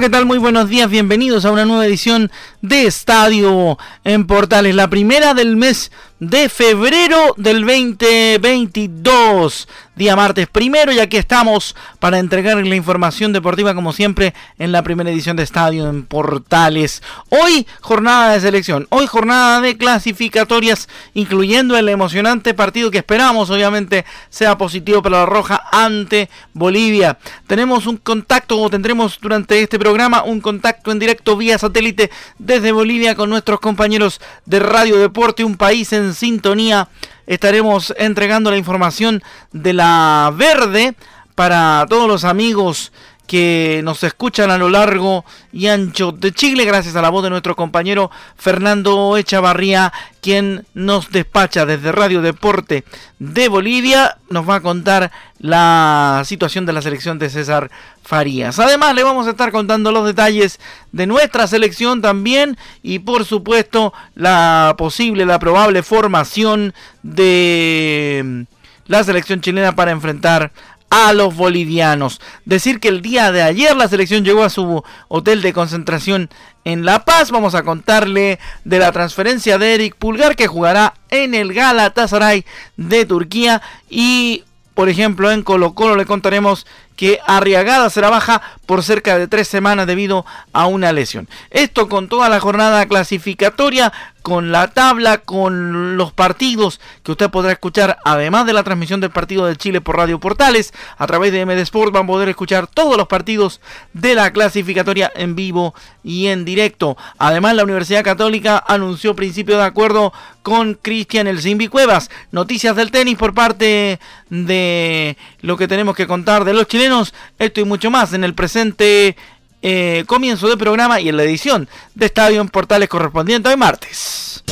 ¿Qué tal? Muy buenos días, bienvenidos a una nueva edición de Estadio en Portales, la primera del mes de febrero del 2022 día martes primero y aquí estamos para entregar la información deportiva como siempre en la primera edición de Estadio en Portales. Hoy jornada de selección, hoy jornada de clasificatorias incluyendo el emocionante partido que esperamos obviamente sea positivo para la Roja ante Bolivia. Tenemos un contacto o tendremos durante este programa un contacto en directo vía satélite desde Bolivia con nuestros compañeros de Radio Deporte, un país en sintonía. Estaremos entregando la información de la verde para todos los amigos que nos escuchan a lo largo y ancho de Chile, gracias a la voz de nuestro compañero Fernando Echavarría, quien nos despacha desde Radio Deporte de Bolivia, nos va a contar la situación de la selección de César Farías. Además, le vamos a estar contando los detalles de nuestra selección también y por supuesto la posible, la probable formación de la selección chilena para enfrentar los bolivianos. Decir que el día de ayer la selección llegó a su hotel de concentración en La Paz. Vamos a contarle de la transferencia de Eric Pulgar que jugará en el Galatasaray de Turquía y por ejemplo, en Colo Colo le contaremos que Arriagada será baja por cerca de tres semanas debido a una lesión. Esto con toda la jornada clasificatoria, con la tabla, con los partidos que usted podrá escuchar, además de la transmisión del partido de Chile por Radio Portales, a través de MD Sport van a poder escuchar todos los partidos de la clasificatoria en vivo y en directo. Además, la Universidad Católica anunció principio de acuerdo con Cristian El Zimbi Cuevas. Noticias del tenis por parte de lo que tenemos que contar de los chilenos. Esto y mucho más en el presente eh, comienzo de programa y en la edición de Estadio en Portales correspondiente hoy martes.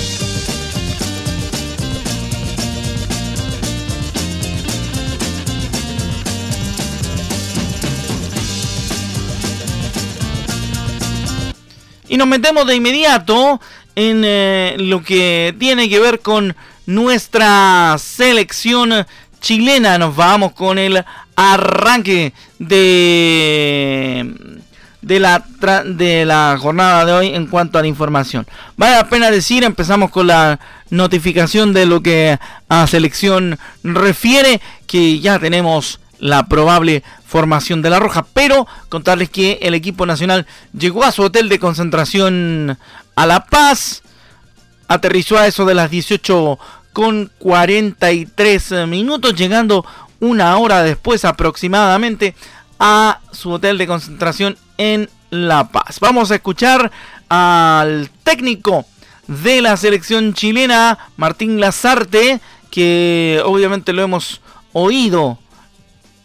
Y nos metemos de inmediato en eh, lo que tiene que ver con nuestra selección chilena. Nos vamos con el arranque de de la, de la jornada de hoy en cuanto a la información. Vale la pena decir, empezamos con la notificación de lo que a selección refiere, que ya tenemos la probable formación de la Roja, pero contarles que el equipo nacional llegó a su hotel de concentración a La Paz, aterrizó a eso de las 18 con 43 minutos, llegando una hora después aproximadamente a su hotel de concentración en La Paz. Vamos a escuchar al técnico de la selección chilena, Martín Lazarte, que obviamente lo hemos oído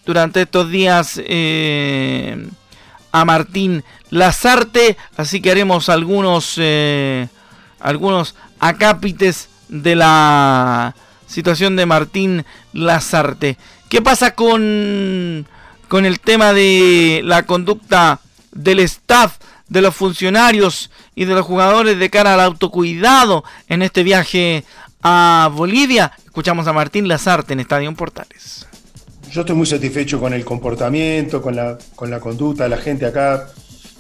durante estos días eh, a Martín Lazarte, así que haremos algunos, eh, algunos acápites de la situación de Martín Lazarte. ¿Qué pasa con, con el tema de la conducta del staff, de los funcionarios y de los jugadores de cara al autocuidado en este viaje a Bolivia. Escuchamos a Martín Lazarte en Estadio Portales. Yo estoy muy satisfecho con el comportamiento, con la, con la conducta de la gente acá.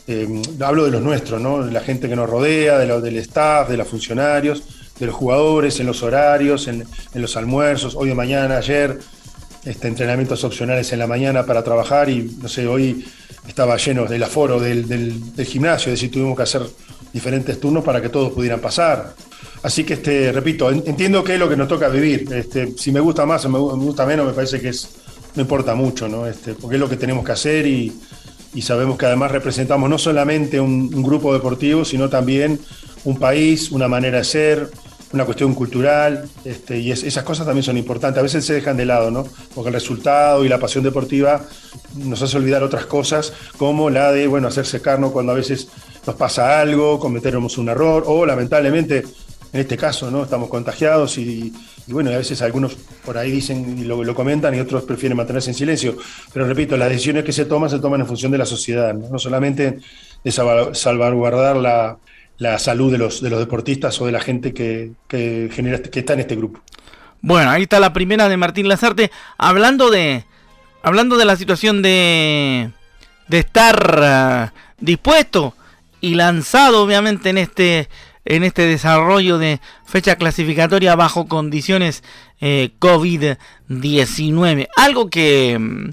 Eh, hablo de los nuestros, ¿no? De la gente que nos rodea, de los del staff, de los funcionarios. de los jugadores, en los horarios, en, los almuerzos, hoy o mañana, ayer, este, entrenamientos opcionales en la mañana para trabajar y no sé, hoy estaba lleno del aforo del, del, gimnasio, es decir, tuvimos que hacer diferentes turnos para que todos pudieran pasar. Así que, este, repito, entiendo que es lo que nos toca vivir. Este, si me gusta más o me, gusta menos, me parece que es, no importa mucho, ¿no? Este, porque es lo que tenemos que hacer y, y sabemos que además representamos no solamente un, grupo deportivo, sino también un país, una manera de ser, una cuestión cultural, este, y esas cosas también son importantes. A veces se dejan de lado, ¿no? Porque el resultado y la pasión deportiva nos hace olvidar otras cosas, como la de, bueno, hacerse carno cuando a veces nos pasa algo, cometemos un error, o lamentablemente en este caso, ¿no? Estamos contagiados y, bueno, a veces algunos por ahí dicen y lo, comentan y otros prefieren mantenerse en silencio. Pero repito, las decisiones que se toman se toman en función de la sociedad, no, solamente de salvaguardar la, salud de los, de los deportistas o de la gente que, genera, que está en este grupo. Bueno, ahí está la primera de Martín Lazarte. Hablando de, hablando de la situación de, de estar ah, dispuesto y lanzado, obviamente, en este en este desarrollo de fecha clasificatoria bajo condiciones eh, COVID-19. Algo que mm,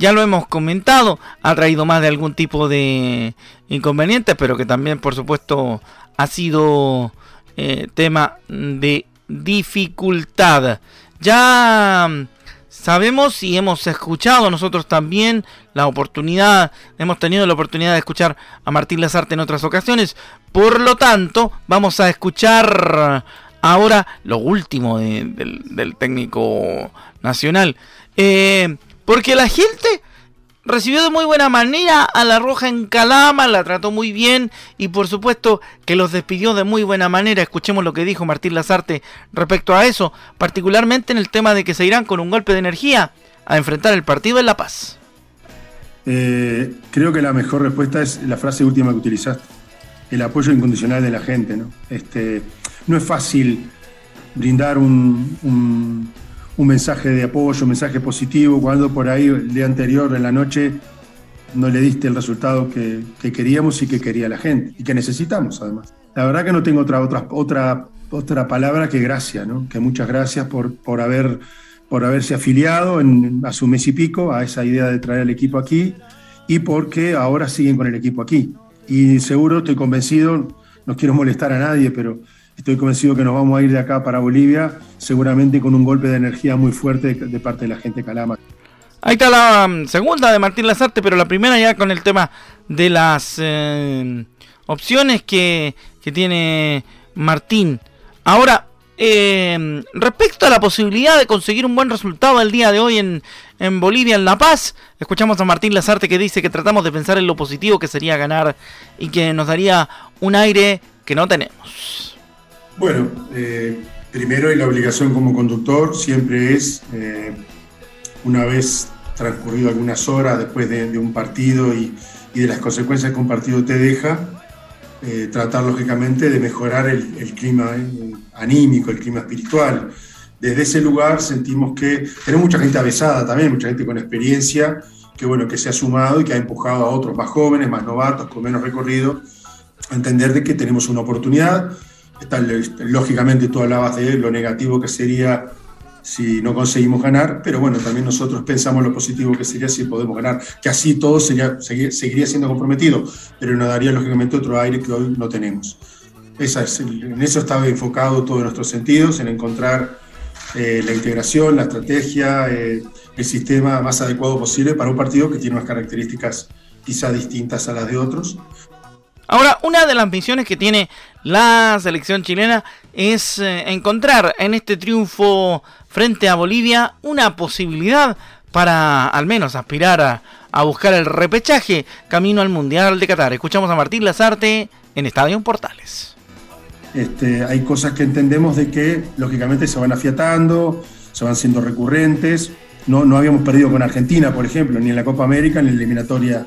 ya lo hemos comentado, ha traído más de algún tipo de inconveniente, pero que también por supuesto ha sido eh, tema de dificultad. Ya Sabemos y hemos escuchado nosotros también la oportunidad, hemos tenido la oportunidad de escuchar a Martín Lazarte en otras ocasiones. Por lo tanto, vamos a escuchar ahora lo último del, técnico nacional. Eh, porque la gente recibió de muy buena manera a la Roja en Calama, la trató muy bien y por supuesto que los despidió de muy buena manera. Escuchemos lo que dijo Martín Lazarte respecto a eso, particularmente en el tema de que se irán con un golpe de energía a enfrentar el partido en La Paz. Eh, creo que la mejor respuesta es la frase última que utilizaste, el apoyo incondicional de la gente. No, este, no es fácil brindar un un mensaje de apoyo, un mensaje positivo, cuando por ahí el día anterior, en la noche, no le diste el resultado que, queríamos y que quería la gente, y que necesitamos además. La verdad que no tengo otra, otra, otra, otra palabra que gracias, ¿no? que muchas gracias por, por, haber, por haberse afiliado en, a su mes y pico a esa idea de traer al equipo aquí y porque ahora siguen con el equipo aquí. Y seguro, estoy convencido, no quiero molestar a nadie, pero Estoy convencido que nos vamos a ir de acá para Bolivia, seguramente con un golpe de energía muy fuerte de, parte de la gente Calama. Ahí está la mm, segunda de Martín Lazarte, pero la primera ya con el tema de las eh, opciones que, tiene Martín. Ahora, eh, respecto a la posibilidad de conseguir un buen resultado el día de hoy en, en, Bolivia, en La Paz, escuchamos a Martín Lazarte que dice que tratamos de pensar en lo positivo que sería ganar y que nos daría un aire que no tenemos. Bueno, eh, primero y la obligación como conductor siempre es, eh, una vez transcurrido algunas horas después de, un partido y, de las consecuencias que un partido te deja, eh, tratar lógicamente de mejorar el, clima anímico, el clima espiritual. Desde ese lugar sentimos que tenemos mucha gente avesada también, mucha gente con experiencia, que bueno, que se ha sumado y que ha empujado a otros más jóvenes, más novatos, con menos recorrido, a entender de que tenemos una oportunidad, lógicamente tú hablabas de lo negativo que sería si no conseguimos ganar, pero bueno, también nosotros pensamos lo positivo que sería si podemos ganar, que así todo sería, seguiría siendo comprometido, pero nos daría lógicamente otro aire que hoy no tenemos. Esa es, en eso estaba enfocado todos nuestros sentidos, en encontrar eh, la integración, la estrategia, eh, el sistema más adecuado posible para un partido que tiene unas características quizá distintas a las de otros, Ahora, una de las misiones que tiene la selección chilena es eh, encontrar en este triunfo frente a Bolivia una posibilidad para al menos aspirar a, buscar el repechaje camino al Mundial de Qatar. Escuchamos a Martín Lazarte en Estadio Portales. Este, hay cosas que entendemos de que lógicamente se van afiatando, se van siendo recurrentes. No, no habíamos perdido con Argentina, por ejemplo, ni en la Copa América, ni en la eliminatoria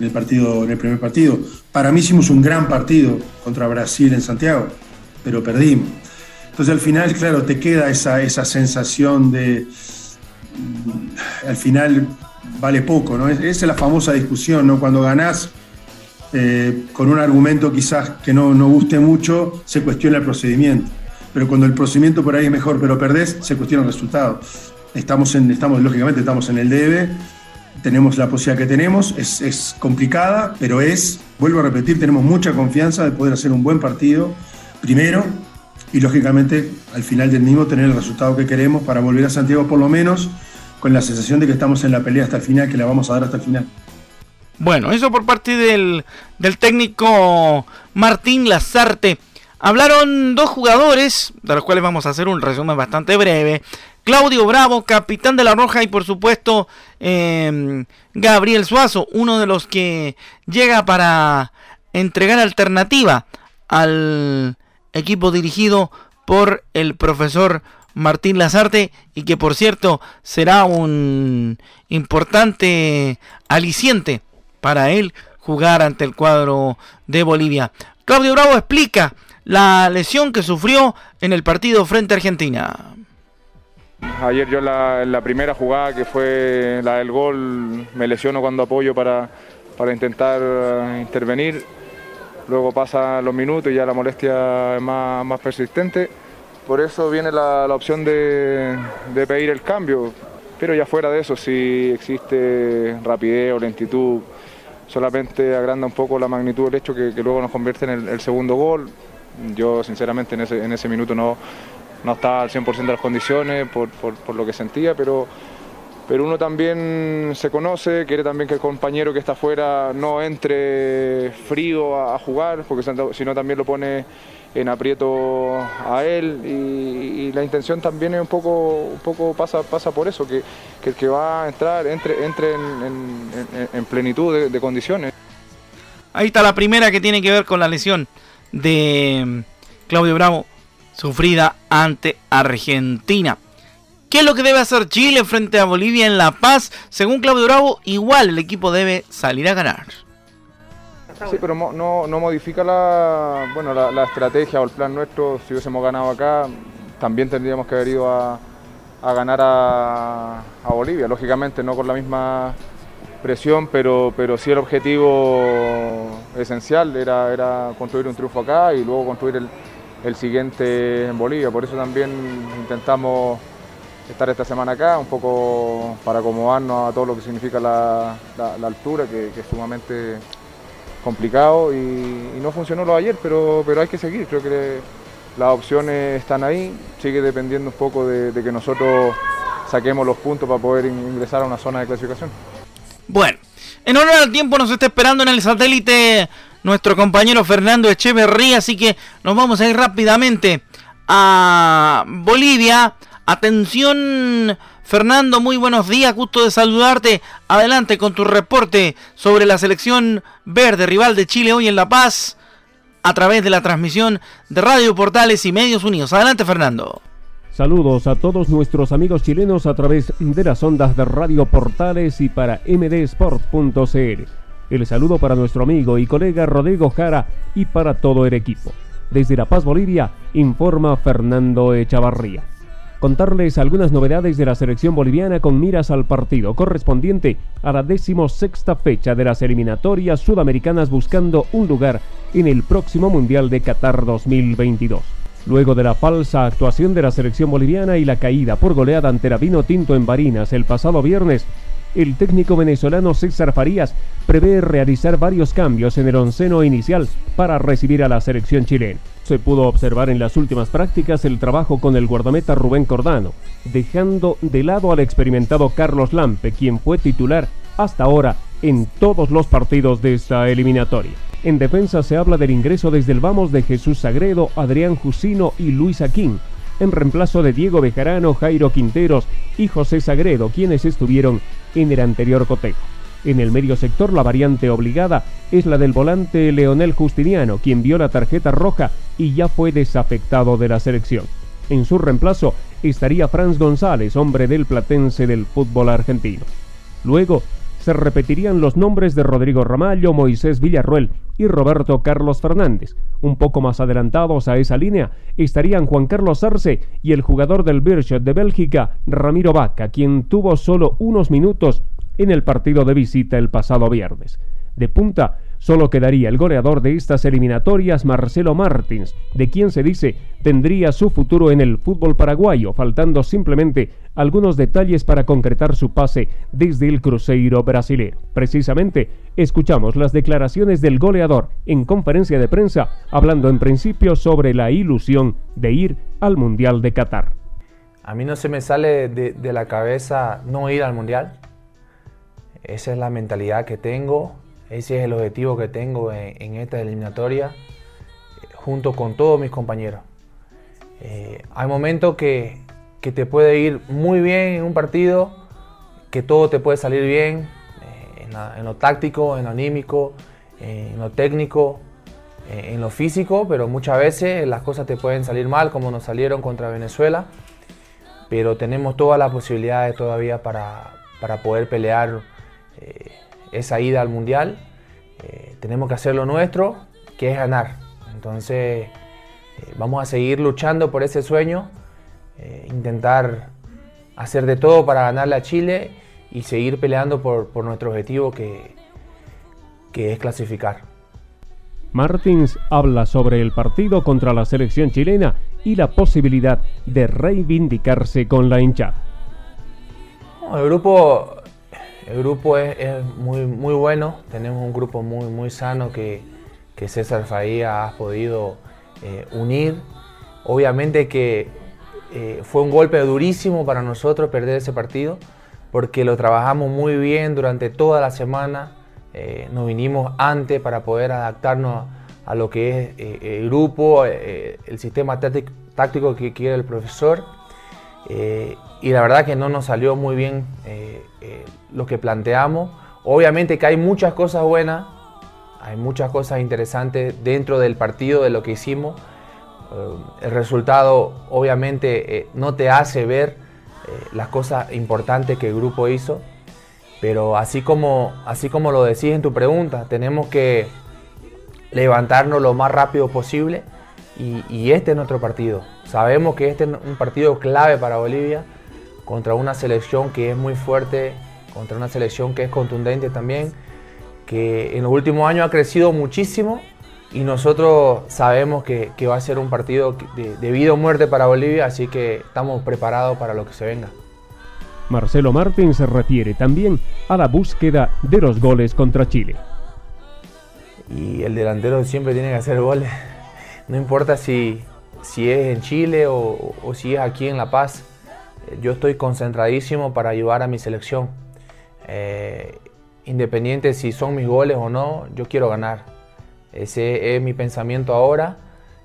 en el, partido, en el primer partido. Para mí hicimos un gran partido contra Brasil en Santiago, pero perdimos. Entonces al final, claro, te queda esa, esa sensación de, mm, al final vale poco, ¿no? Esa es la famosa discusión, ¿no? Cuando ganás eh, con un argumento quizás que no, no guste mucho, se cuestiona el procedimiento. pero cuando el procedimiento por ahí es mejor, pero perdés, se cuestiona el resultado. Estamos, en, estamos lógicamente, estamos en el debe, tenemos la posibilidad que tenemos, es, es complicada, pero es, vuelvo a repetir, tenemos mucha confianza de poder hacer un buen partido, primero, y lógicamente al final del mismo tener el resultado que queremos para volver a Santiago por lo menos con la sensación de que estamos en la pelea hasta el final, que la vamos a dar hasta el final. Bueno, eso por parte del, del técnico Martín Lazarte. Hablaron dos jugadores, de los cuales vamos a hacer un resumen bastante breve. Claudio Bravo, capitán de la Roja, y por supuesto em, Gabriel Suazo, uno de los que llega para entregar alternativa al equipo dirigido por el profesor Martín Lazarte y que por cierto será un importante aliciente para él jugar ante el cuadro de Bolivia. Claudio Bravo explica la lesión que sufrió en el partido frente a Argentina. Ayer yo la, la primera jugada que fue la del gol me lesiono cuando apoyo para, para intentar eh, intervenir. Luego pasan los minutos y ya la molestia es más, más persistente. Por eso viene la, la opción de, de, pedir el cambio. Pero ya fuera de eso, si existe rapidez o lentitud, solamente agranda un poco la magnitud del hecho que, luego nos convierte en el segundo gol. Yo sinceramente en ese, en ese minuto no, no estaba al 100% de las condiciones por, por, lo que sentía, pero, pero uno también se conoce, quiere también que el compañero que está afuera no entre frío a, jugar, porque si no también lo pone en aprieto a él y, la intención también es un poco, un poco pasa, pasa por eso, que, que el que va a entrar entre, entre en, en, en plenitud de condiciones. Ahí está la primera que tiene que ver con la lesión de mm, Claudio Bravo sufrida ante Argentina. ¿Qué es lo que debe hacer Chile frente a Bolivia en La Paz? Según Claudio Bravo, igual el equipo debe salir a ganar. Sí, pero no, no modifica la, bueno, la, estrategia o el plan nuestro. Si hubiésemos ganado acá, también tendríamos que haber ido a, a ganar a, a, Bolivia. Lógicamente no con la misma presión, pero, pero sí el objetivo esencial era, era construir un triunfo acá y luego construir el, el siguiente en Bolivia. Por eso también intentamos estar esta semana acá, un poco para acomodarnos a todo lo que significa la, la, altura, que, es sumamente complicado y, no funcionó lo de ayer, pero, pero hay que seguir. Creo que las opciones están ahí, sigue dependiendo un poco de que nosotros saquemos los puntos para poder ingresar a una zona de clasificación. Bueno, en honor al tiempo nos está esperando en el satélite nuestro compañero Fernando Echeverría, así que nos vamos a ir rápidamente a Bolivia. Atención, Fernando, muy buenos días, gusto de saludarte. Adelante con tu reporte sobre la selección verde rival de Chile hoy en La Paz a través de la transmisión de Radio Portales y Medios Unidos. Adelante, Fernando. Saludos a todos nuestros amigos chilenos a través de las ondas de Radio Portales y para mdsport.cl. El saludo para nuestro amigo y colega Rodrigo Jara y para todo el equipo. Desde La Paz, Bolivia, informa Fernando Echavarría. Contarles algunas novedades de la selección boliviana con miras al partido correspondiente a la decimosexta fecha de las eliminatorias sudamericanas buscando un lugar en el próximo Mundial de Qatar 2022. Luego de la falsa actuación de la selección boliviana y la caída por goleada ante la Vino Tinto en Barinas el pasado viernes, el técnico venezolano César Farías prevé realizar varios cambios en el onceno inicial para recibir a la selección chilena. Se pudo observar en las últimas prácticas el trabajo con el guardameta Rubén Cordano, dejando de lado al experimentado Carlos Lampe, quien fue titular hasta ahora en todos los partidos de esta eliminatoria. En defensa se habla del ingreso desde el vamos de Jesús Sagredo, Adrián Jusino y Luis Aquín, en reemplazo de Diego Bejarano, Jairo Quinteros y José Sagredo, quienes estuvieron en el anterior cotejo. En el medio sector la variante obligada es la del volante Leonel Justiniano, quien vio la tarjeta roja y ya fue desafectado de la selección. En su reemplazo estaría Franz González, hombre del platense del fútbol argentino. Luego se repetirían los nombres de Rodrigo Ramallo, Moisés Villarruel y Roberto Carlos Fernández. Un poco más adelantados a esa línea estarían Juan Carlos Arce y el jugador del Birchet de Bélgica, Ramiro Vaca, quien tuvo solo unos minutos en el partido de visita el pasado viernes. De punta Solo quedaría el goleador de estas eliminatorias, Marcelo Martins, de quien se dice tendría su futuro en el fútbol paraguayo, faltando simplemente algunos detalles para concretar su pase desde el Cruzeiro brasileño. Precisamente, escuchamos las declaraciones del goleador en conferencia de prensa, hablando en principio sobre la ilusión de ir al Mundial de Qatar. A mí no se me sale de, la cabeza no ir al Mundial. Esa es la mentalidad que tengo ese es el objetivo que tengo en, esta eliminatoria, junto con todos mis compañeros. Eh, hay momentos que, te puede ir muy bien en un partido, que todo te puede salir bien, eh, en, lo táctico, en lo anímico, eh, en lo técnico, en lo físico, pero muchas veces las cosas te pueden salir mal, como nos salieron contra Venezuela. Pero tenemos todas las posibilidades todavía para, para poder pelear esa ida al Mundial, eh, tenemos que hacer lo nuestro, que es ganar. Entonces, eh, vamos a seguir luchando por ese sueño, eh, intentar hacer de todo para ganarle a Chile y seguir peleando por, nuestro objetivo que, que es clasificar. Martins habla sobre el partido contra la selección chilena y la posibilidad de reivindicarse con la hinchada. el grupo el grupo es, muy, muy bueno, tenemos un grupo muy, muy sano que, César Faía ha podido eh, unir. Obviamente que eh, fue un golpe durísimo para nosotros perder ese partido, porque lo trabajamos muy bien durante toda la semana, eh, nos vinimos antes para poder adaptarnos a, lo que es el grupo, el sistema táctico que quiere el profesor. Y la verdad que no nos salió muy bien lo que planteamos. Obviamente que hay muchas cosas buenas, hay muchas cosas interesantes dentro del partido, de lo que hicimos. Eh, el resultado obviamente eh, no te hace ver eh, las cosas importantes que el grupo hizo, pero así como, así como lo decís en tu pregunta, tenemos que levantarnos lo más rápido posible y este es nuestro partido. Sabemos que este es un partido clave para Bolivia contra una selección que es muy fuerte contra una selección que es contundente también, que en los últimos años ha crecido muchísimo y nosotros sabemos que, va a ser un partido de, vida o muerte para Bolivia, así que estamos preparados para lo que se venga. Marcelo Martín se refiere también a la búsqueda de los goles contra Chile. Y el delantero siempre tiene que hacer goles, no importa si, si es en Chile o, o si es aquí en La Paz. Yo estoy concentradísimo para ayudar a mi selección eh, independiente si son mis goles o no, yo quiero ganar. Ese es mi pensamiento ahora.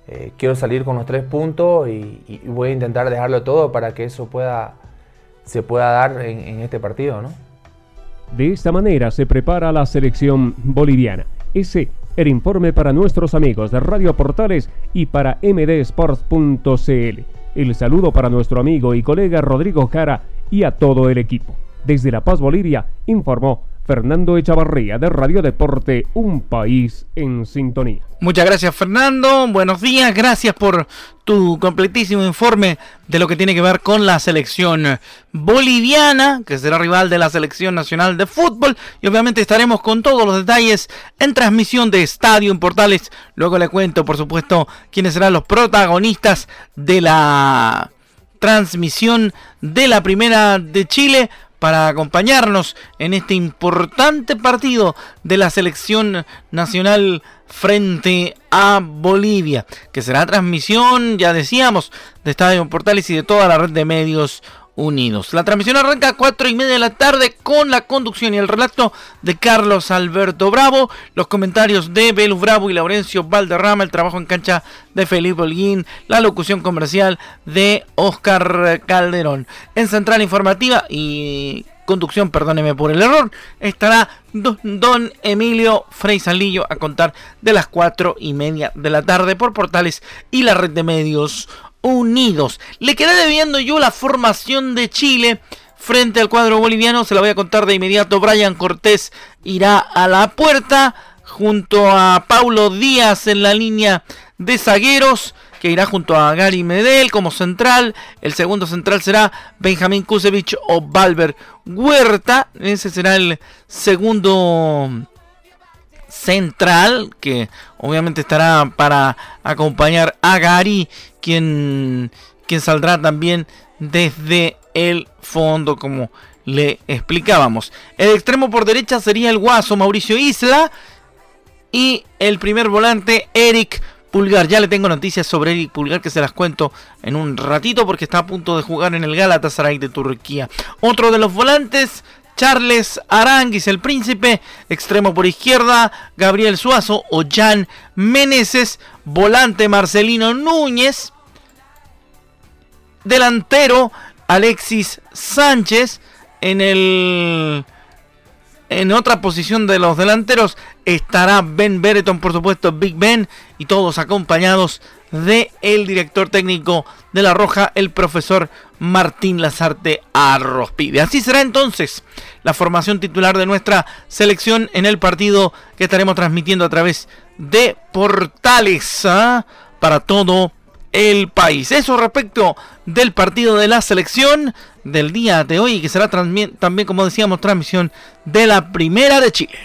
Eh, quiero salir con los tres puntos y, voy a intentar dejarlo todo para que eso pueda, se pueda dar en, este partido. ¿no? De esta manera se prepara la selección boliviana. Ese el informe para nuestros amigos de Radio Portales y para mdsports.cl. El saludo para nuestro amigo y colega Rodrigo Jara y a todo el equipo. Desde La Paz, Bolivia, informó Fernando Echavarría de Radio Deporte, un país en sintonía. Muchas gracias Fernando, buenos días, gracias por tu completísimo informe de lo que tiene que ver con la selección boliviana, que será rival de la selección nacional de fútbol, y obviamente estaremos con todos los detalles en transmisión de Estadio en Portales. Luego le cuento, por supuesto, quiénes serán los protagonistas de la transmisión de la primera de Chile para acompañarnos en este importante partido de la selección nacional frente a Bolivia, que será transmisión, ya decíamos, de Estadio Portales y de toda la red de medios unidos. La transmisión arranca a 4 y media de la tarde con la conducción y el relato de Carlos Alberto Bravo, los comentarios de Belus Bravo y Laurencio Valderrama, el trabajo en cancha de Felipe Holguín, la locución comercial de Oscar Calderón. En Central Informativa y conducción, perdóneme por el error, estará don Emilio Frey a contar de las 4 y media de la tarde por portales y la red de medios unidos. Le quedé debiendo yo la formación de Chile frente al cuadro boliviano. Se la voy a contar de inmediato. Brian Cortés irá a la puerta junto a Paulo Díaz en la línea de zagueros que irá junto a Gary Medel como central. El segundo central será Benjamín Kusevich o Valver Huerta. Ese será el segundo central, que obviamente estará para acompañar a Gary, quien, quien saldrá también desde el fondo, como le explicábamos. El extremo por derecha sería el guaso Mauricio Isla y el primer volante Eric Pulgar. Ya le tengo noticias sobre Eric Pulgar que se las cuento en un ratito porque está a punto de jugar en el Galatasaray de Turquía. Otro de los volantes Charles Aranguis, el príncipe, extremo por izquierda, Gabriel Suazo o Jan Meneses, volante Marcelino Núñez, delantero Alexis Sánchez, en el en otra posición de los delanteros estará Ben Bereton, por supuesto, Big Ben, y todos acompañados de el director técnico de La Roja, el profesor Martín Lazarte Arrospide. Así será entonces la formación titular de nuestra selección en el partido que estaremos transmitiendo a través de portales ¿ah? para todo el país. Eso respecto del partido de la selección del día de hoy, que será también, como decíamos, transmisión de la Primera de Chile.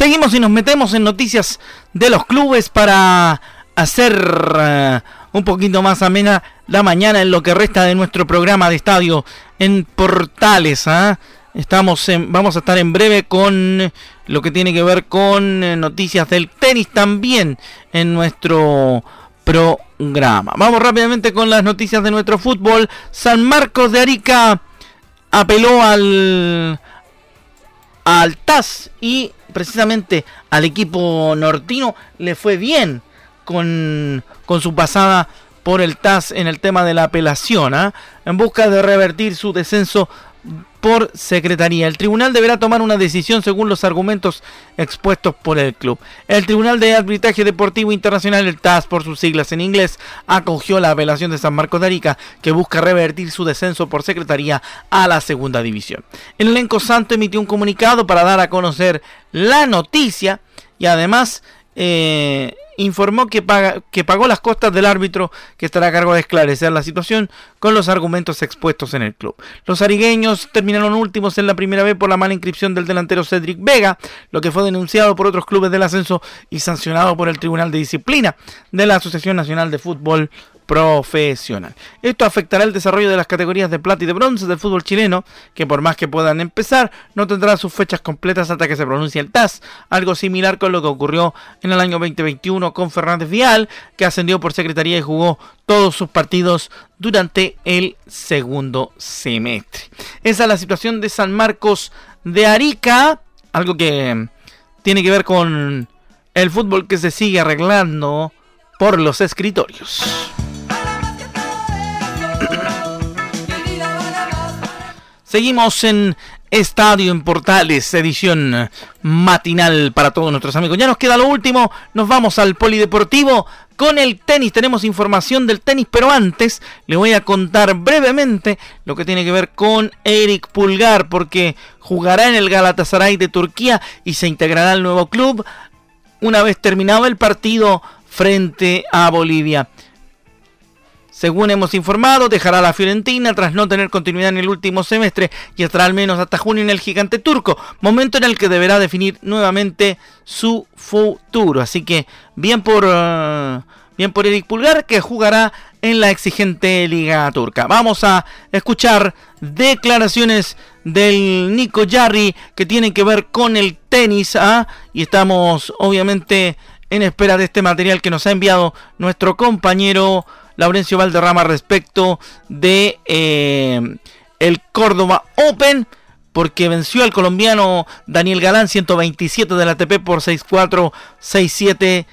Seguimos y nos metemos en noticias de los clubes para hacer eh, un poquito más amena la mañana en lo que resta de nuestro programa de estadio en Portales. ¿ah? Estamos vamos a estar en breve con lo que tiene que ver con eh, noticias del tenis también en nuestro programa. Vamos rápidamente con las noticias de nuestro fútbol. San Marcos de Arica apeló al al TAS y precisamente al equipo nortino le fue bien con, su pasada por el TAS en el tema de la apelación, ¿ah? en busca de revertir su descenso por secretaría. El tribunal deberá tomar una decisión según los argumentos expuestos por el club. El Tribunal de Arbitraje Deportivo Internacional, el TAS por sus siglas en inglés, acogió la apelación de San Marcos de Arica que busca revertir su descenso por secretaría a la segunda división. El elenco santo emitió un comunicado para dar a conocer la noticia y además eh, informó que, paga, que pagó las costas del árbitro que estará a cargo de esclarecer la situación con los argumentos expuestos en el club. Los arigueños terminaron últimos en la primera vez por la mala inscripción del delantero Cedric Vega, lo que fue denunciado por otros clubes del ascenso y sancionado por el Tribunal de Disciplina de la Asociación Nacional de Fútbol profesional. Esto afectará el desarrollo de las categorías de plata y de bronce del fútbol chileno, que por más que puedan empezar, no tendrán sus fechas completas hasta que se pronuncie el TAS, algo similar con lo que ocurrió en el año 2021 con Fernández Vial, que ascendió por secretaría y jugó todos sus partidos durante el segundo semestre. Esa es la situación de San Marcos de Arica, algo que tiene que ver con el fútbol que se sigue arreglando por los escritorios. Seguimos en Estadio en Portales, edición matinal para todos nuestros amigos. Ya nos queda lo último, nos vamos al polideportivo con el tenis. Tenemos información del tenis, pero antes le voy a contar brevemente lo que tiene que ver con Eric Pulgar, porque jugará en el Galatasaray de Turquía y se integrará al nuevo club una vez terminado el partido frente a Bolivia. Según hemos informado, dejará la Fiorentina tras no tener continuidad en el último semestre y estará al menos hasta junio en el gigante turco, momento en el que deberá definir nuevamente su futuro. Así que bien por, uh, bien por Eric Pulgar que jugará en la exigente liga turca. Vamos a escuchar declaraciones del Nico Jarry que tienen que ver con el tenis ¿ah? y estamos obviamente en espera de este material que nos ha enviado nuestro compañero Laurencio Valderrama respecto de eh, el Córdoba Open porque venció al colombiano Daniel Galán 127 de la ATP por 6-4, 6-7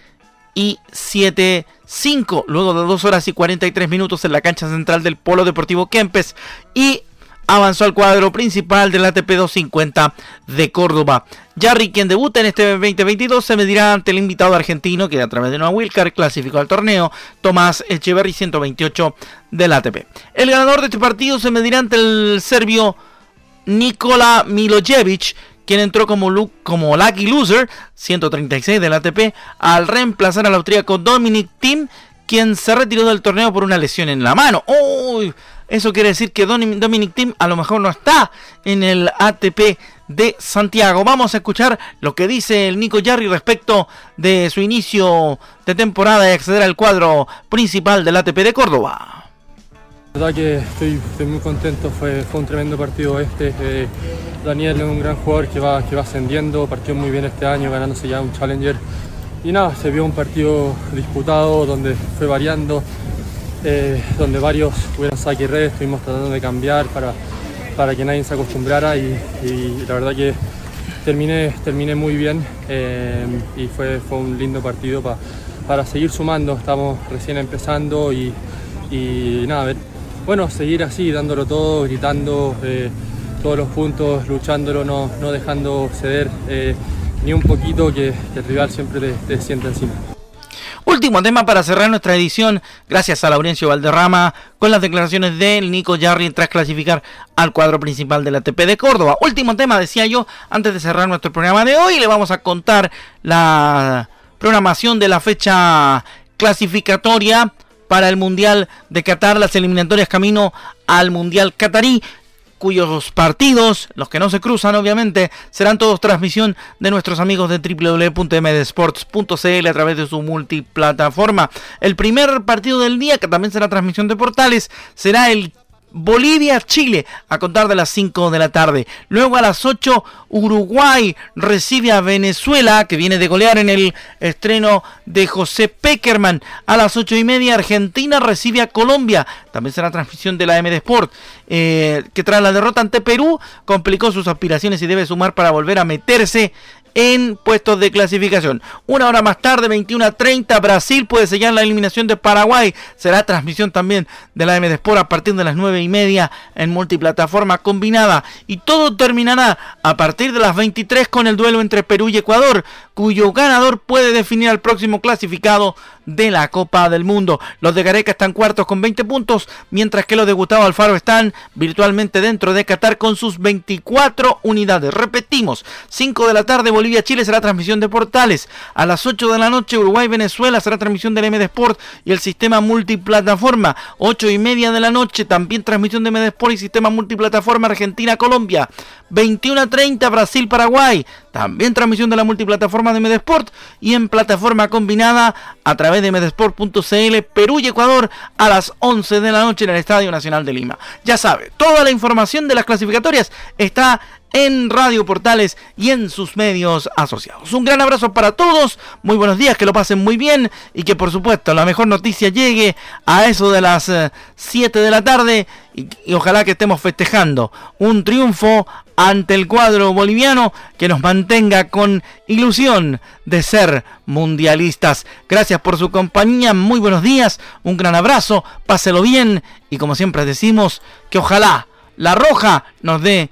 y 7-5 luego de 2 horas y 43 minutos en la cancha central del Polo Deportivo Kempes y avanzó al cuadro principal del ATP 250 de Córdoba. Jarry, quien debuta en este 2022, se medirá ante el invitado argentino que a través de una Wilcar clasificó al torneo, Tomás Echeverry 128 del ATP. El ganador de este partido se medirá ante el serbio Nikola Milojevic, quien entró como, Lucky Loser, 136 del ATP, al reemplazar al austríaco Dominic Thiem, quien se retiró del torneo por una lesión en la mano. ¡Uy! Eso quiere decir que Dominic Thiem a lo mejor no está en el ATP de Santiago. Vamos a escuchar lo que dice el Nico Jarry respecto de su inicio de temporada y acceder al cuadro principal del ATP de Córdoba. La verdad que estoy, muy contento, fue, fue, un tremendo partido este. Eh, Daniel es un gran jugador que va, que va ascendiendo, partió muy bien este año, ganándose ya un Challenger. Y nada, se vio un partido disputado donde fue variando, eh, donde varios hubieran saque y red, estuvimos tratando de cambiar para, para que nadie se acostumbrara y, la verdad que terminé, terminé muy bien eh, y fue, fue un lindo partido para seguir sumando, estamos recién empezando y, nada, bueno, seguir así, dándolo todo, gritando eh, todos los puntos, luchándolo, no, no dejando ceder ni un poquito que, el rival siempre te, te sienta encima. Último tema para cerrar nuestra edición, gracias a Laurencio Valderrama, con las declaraciones de Nico Jarry tras clasificar al cuadro principal del ATP de Córdoba. Último tema, decía yo, antes de cerrar nuestro programa de hoy, le vamos a contar la programación de la fecha clasificatoria para el Mundial de Qatar, las eliminatorias camino al Mundial Qatarí cuyos partidos, los que no se cruzan obviamente, serán todos transmisión de nuestros amigos de www.mdsports.cl a través de su multiplataforma. El primer partido del día, que también será transmisión de portales, será el Bolivia-Chile a contar de las 5 de la tarde. Luego a las 8 Uruguay recibe a Venezuela que viene de golear en el estreno de José Peckerman. A las 8 y media Argentina recibe a Colombia. También será transmisión de la MD Sport eh, que tras la derrota ante Perú complicó sus aspiraciones y debe sumar para volver a meterse en puestos de clasificación. Una hora más tarde, 21 a 30, Brasil puede sellar la eliminación de Paraguay. Será transmisión también de la MD Sport a partir de las 9 y media en multiplataforma combinada. Y todo terminará a partir de las 23 con el duelo entre Perú y Ecuador, cuyo ganador puede definir al próximo clasificado de la Copa del Mundo. Los de Gareca están cuartos con 20 puntos, mientras que los de Gustavo Alfaro están virtualmente dentro de Qatar con sus 24 unidades. Repetimos, 5 de la tarde Bolivia-Chile será transmisión de portales. A las 8 de la noche Uruguay-Venezuela será transmisión del MD Sport y el sistema multiplataforma. 8 y media de la noche también transmisión de MD Sport y sistema multiplataforma Argentina-Colombia. 21 a 30 Brasil-Paraguay. También transmisión de la multiplataforma de Medesport y en plataforma combinada a través de medesport.cl Perú y Ecuador a las 11 de la noche en el Estadio Nacional de Lima. Ya sabe, toda la información de las clasificatorias está en Radio Portales y en sus medios asociados. Un gran abrazo para todos, muy buenos días, que lo pasen muy bien y que por supuesto la mejor noticia llegue a eso de las 7 eh, de la tarde y, y, ojalá que estemos festejando un triunfo ante el cuadro boliviano que nos mantenga con ilusión de ser mundialistas. Gracias por su compañía, muy buenos días, un gran abrazo, páselo bien y como siempre decimos que ojalá la roja nos dé